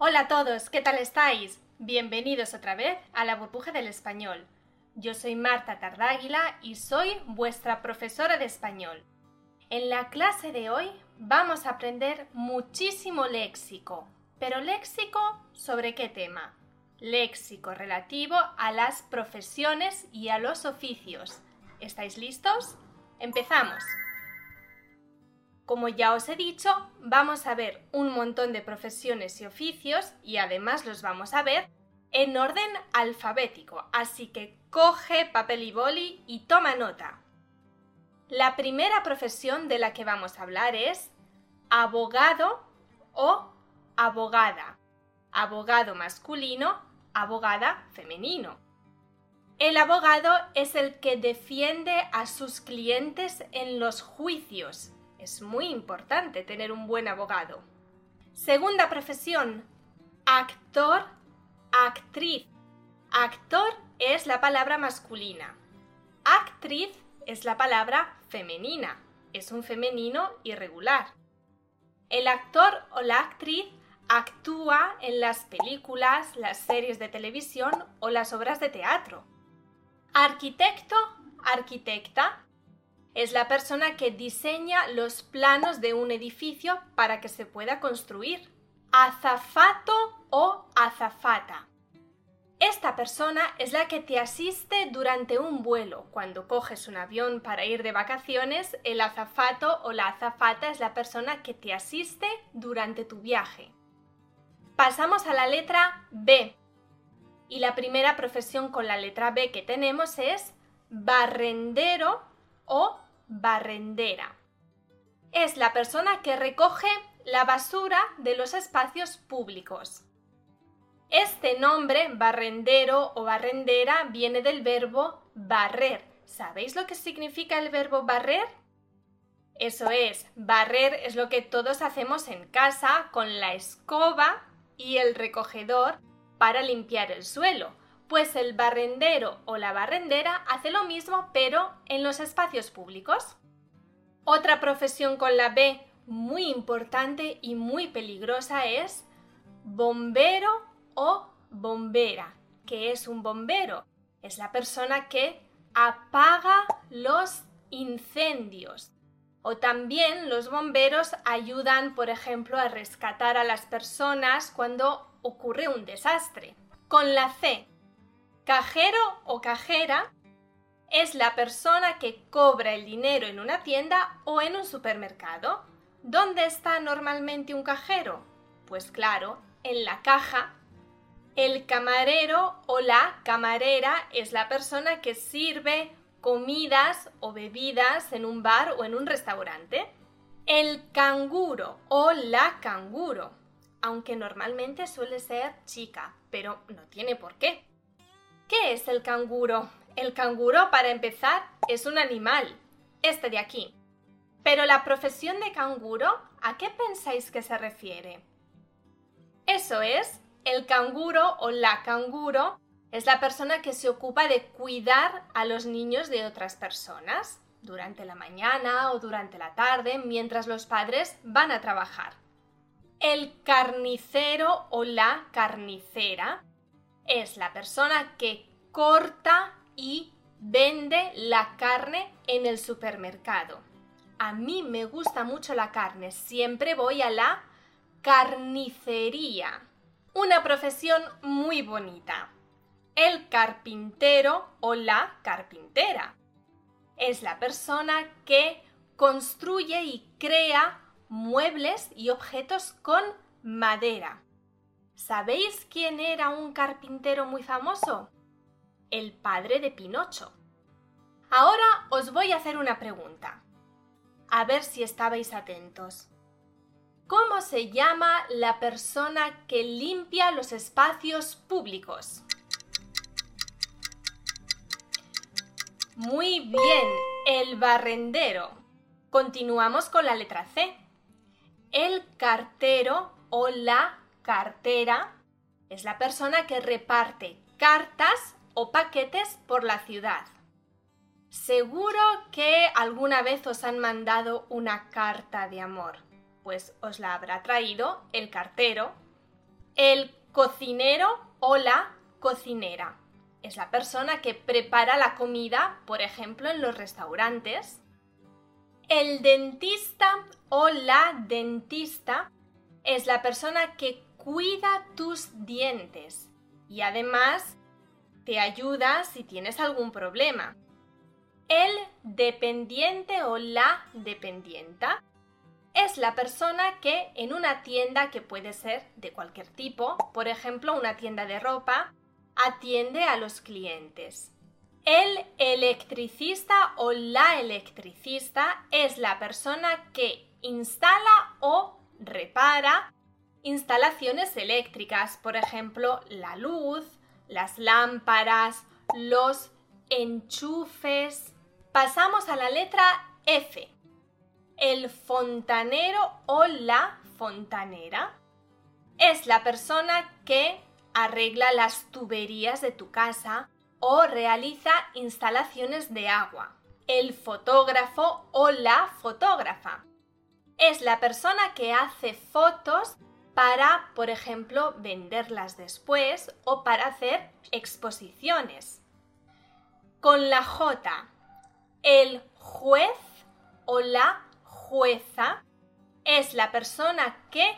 Hola a todos, ¿qué tal estáis? Bienvenidos otra vez a la burbuja del español. Yo soy Marta Tardáguila y soy vuestra profesora de español. En la clase de hoy vamos a aprender muchísimo léxico. ¿Pero léxico sobre qué tema? Léxico relativo a las profesiones y a los oficios. ¿Estáis listos? Empezamos. Como ya os he dicho, vamos a ver un montón de profesiones y oficios y además los vamos a ver en orden alfabético, así que coge papel y boli y toma nota. La primera profesión de la que vamos a hablar es abogado o abogada. Abogado masculino, abogada femenino. El abogado es el que defiende a sus clientes en los juicios. Es muy importante tener un buen abogado. Segunda profesión, actor, actriz. Actor es la palabra masculina. Actriz es la palabra femenina. Es un femenino irregular. El actor o la actriz actúa en las películas, las series de televisión o las obras de teatro. Arquitecto, arquitecta, es la persona que diseña los planos de un edificio para que se pueda construir. Azafato o azafata. Esta persona es la que te asiste durante un vuelo. Cuando coges un avión para ir de vacaciones, el azafato o la azafata es la persona que te asiste durante tu viaje. Pasamos a la letra B. Y la primera profesión con la letra B que tenemos es barrendero o barrendera. Es la persona que recoge la basura de los espacios públicos. Este nombre, barrendero o barrendera, viene del verbo barrer. ¿Sabéis lo que significa el verbo barrer? Eso es, barrer es lo que todos hacemos en casa con la escoba y el recogedor para limpiar el suelo, pues el barrendero o la barrendera hace lo mismo pero en los espacios públicos. Otra profesión con la B muy importante y muy peligrosa es bombero o bombera. ¿Qué es un bombero? Es la persona que apaga los incendios. O también los bomberos ayudan, por ejemplo, a rescatar a las personas cuando ocurre un desastre. Con la C, cajero o cajera es la persona que cobra el dinero en una tienda o en un supermercado. ¿Dónde está normalmente un cajero? Pues claro, en la caja. El camarero o la camarera es la persona que sirve comidas o bebidas en un bar o en un restaurante. El canguro o la canguro, aunque normalmente suele ser chica, pero no tiene por qué. ¿Qué es el canguro? El canguro, para empezar, es un animal, este de aquí. Pero la profesión de canguro, ¿a qué pensáis que se refiere? Eso es, el canguro o la canguro es la persona que se ocupa de cuidar a los niños de otras personas durante la mañana o durante la tarde mientras los padres van a trabajar. El carnicero o la carnicera es la persona que corta y vende la carne en el supermercado. A mí me gusta mucho la carne, siempre voy a la carnicería. Una profesión muy bonita el carpintero o la carpintera. Es la persona que construye y crea muebles y objetos con madera. ¿Sabéis quién era un carpintero muy famoso? El padre de Pinocho. Ahora os voy a hacer una pregunta. A ver si estabais atentos. ¿Cómo se llama la persona que limpia los espacios públicos? Muy bien, el barrendero. Continuamos con la letra C. El cartero o la cartera es la persona que reparte cartas o paquetes por la ciudad. Seguro que alguna vez os han mandado una carta de amor pues os la habrá traído el cartero, el cocinero o la cocinera. Es la persona que prepara la comida, por ejemplo, en los restaurantes. El dentista o la dentista es la persona que cuida tus dientes y además te ayuda si tienes algún problema. El dependiente o la dependienta es la persona que en una tienda que puede ser de cualquier tipo, por ejemplo una tienda de ropa, atiende a los clientes. El electricista o la electricista es la persona que instala o repara instalaciones eléctricas, por ejemplo la luz, las lámparas, los enchufes. Pasamos a la letra F el fontanero o la fontanera es la persona que arregla las tuberías de tu casa o realiza instalaciones de agua. El fotógrafo o la fotógrafa es la persona que hace fotos para, por ejemplo, venderlas después o para hacer exposiciones. Con la J, el juez o la jueza es la persona que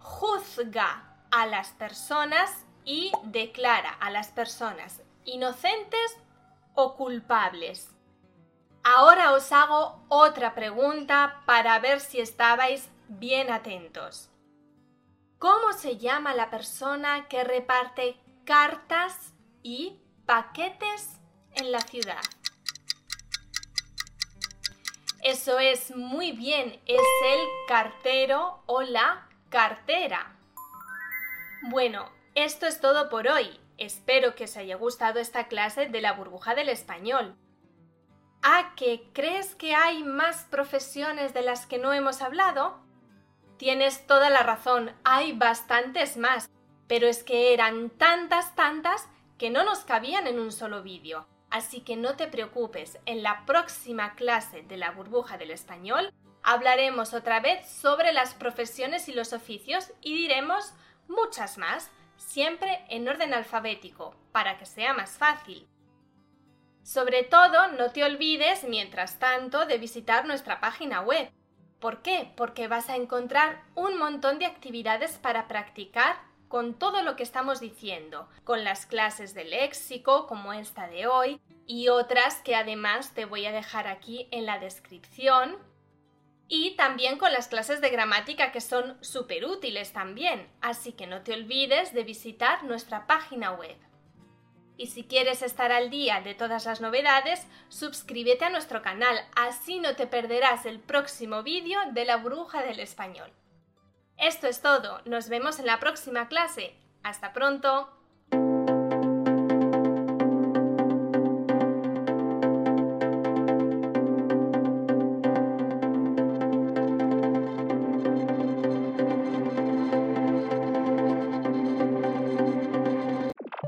juzga a las personas y declara a las personas inocentes o culpables. Ahora os hago otra pregunta para ver si estabais bien atentos. ¿Cómo se llama la persona que reparte cartas y paquetes en la ciudad? Eso es muy bien, es el cartero o la cartera. Bueno, esto es todo por hoy. Espero que os haya gustado esta clase de la burbuja del español. ¿A qué crees que hay más profesiones de las que no hemos hablado? Tienes toda la razón, hay bastantes más, pero es que eran tantas, tantas que no nos cabían en un solo vídeo. Así que no te preocupes, en la próxima clase de la burbuja del español hablaremos otra vez sobre las profesiones y los oficios y diremos muchas más, siempre en orden alfabético, para que sea más fácil. Sobre todo, no te olvides, mientras tanto, de visitar nuestra página web. ¿Por qué? Porque vas a encontrar un montón de actividades para practicar con todo lo que estamos diciendo, con las clases de léxico como esta de hoy y otras que además te voy a dejar aquí en la descripción y también con las clases de gramática que son súper útiles también, así que no te olvides de visitar nuestra página web. Y si quieres estar al día de todas las novedades, suscríbete a nuestro canal, así no te perderás el próximo vídeo de la bruja del español. Esto es todo, nos vemos en la próxima clase. Hasta pronto.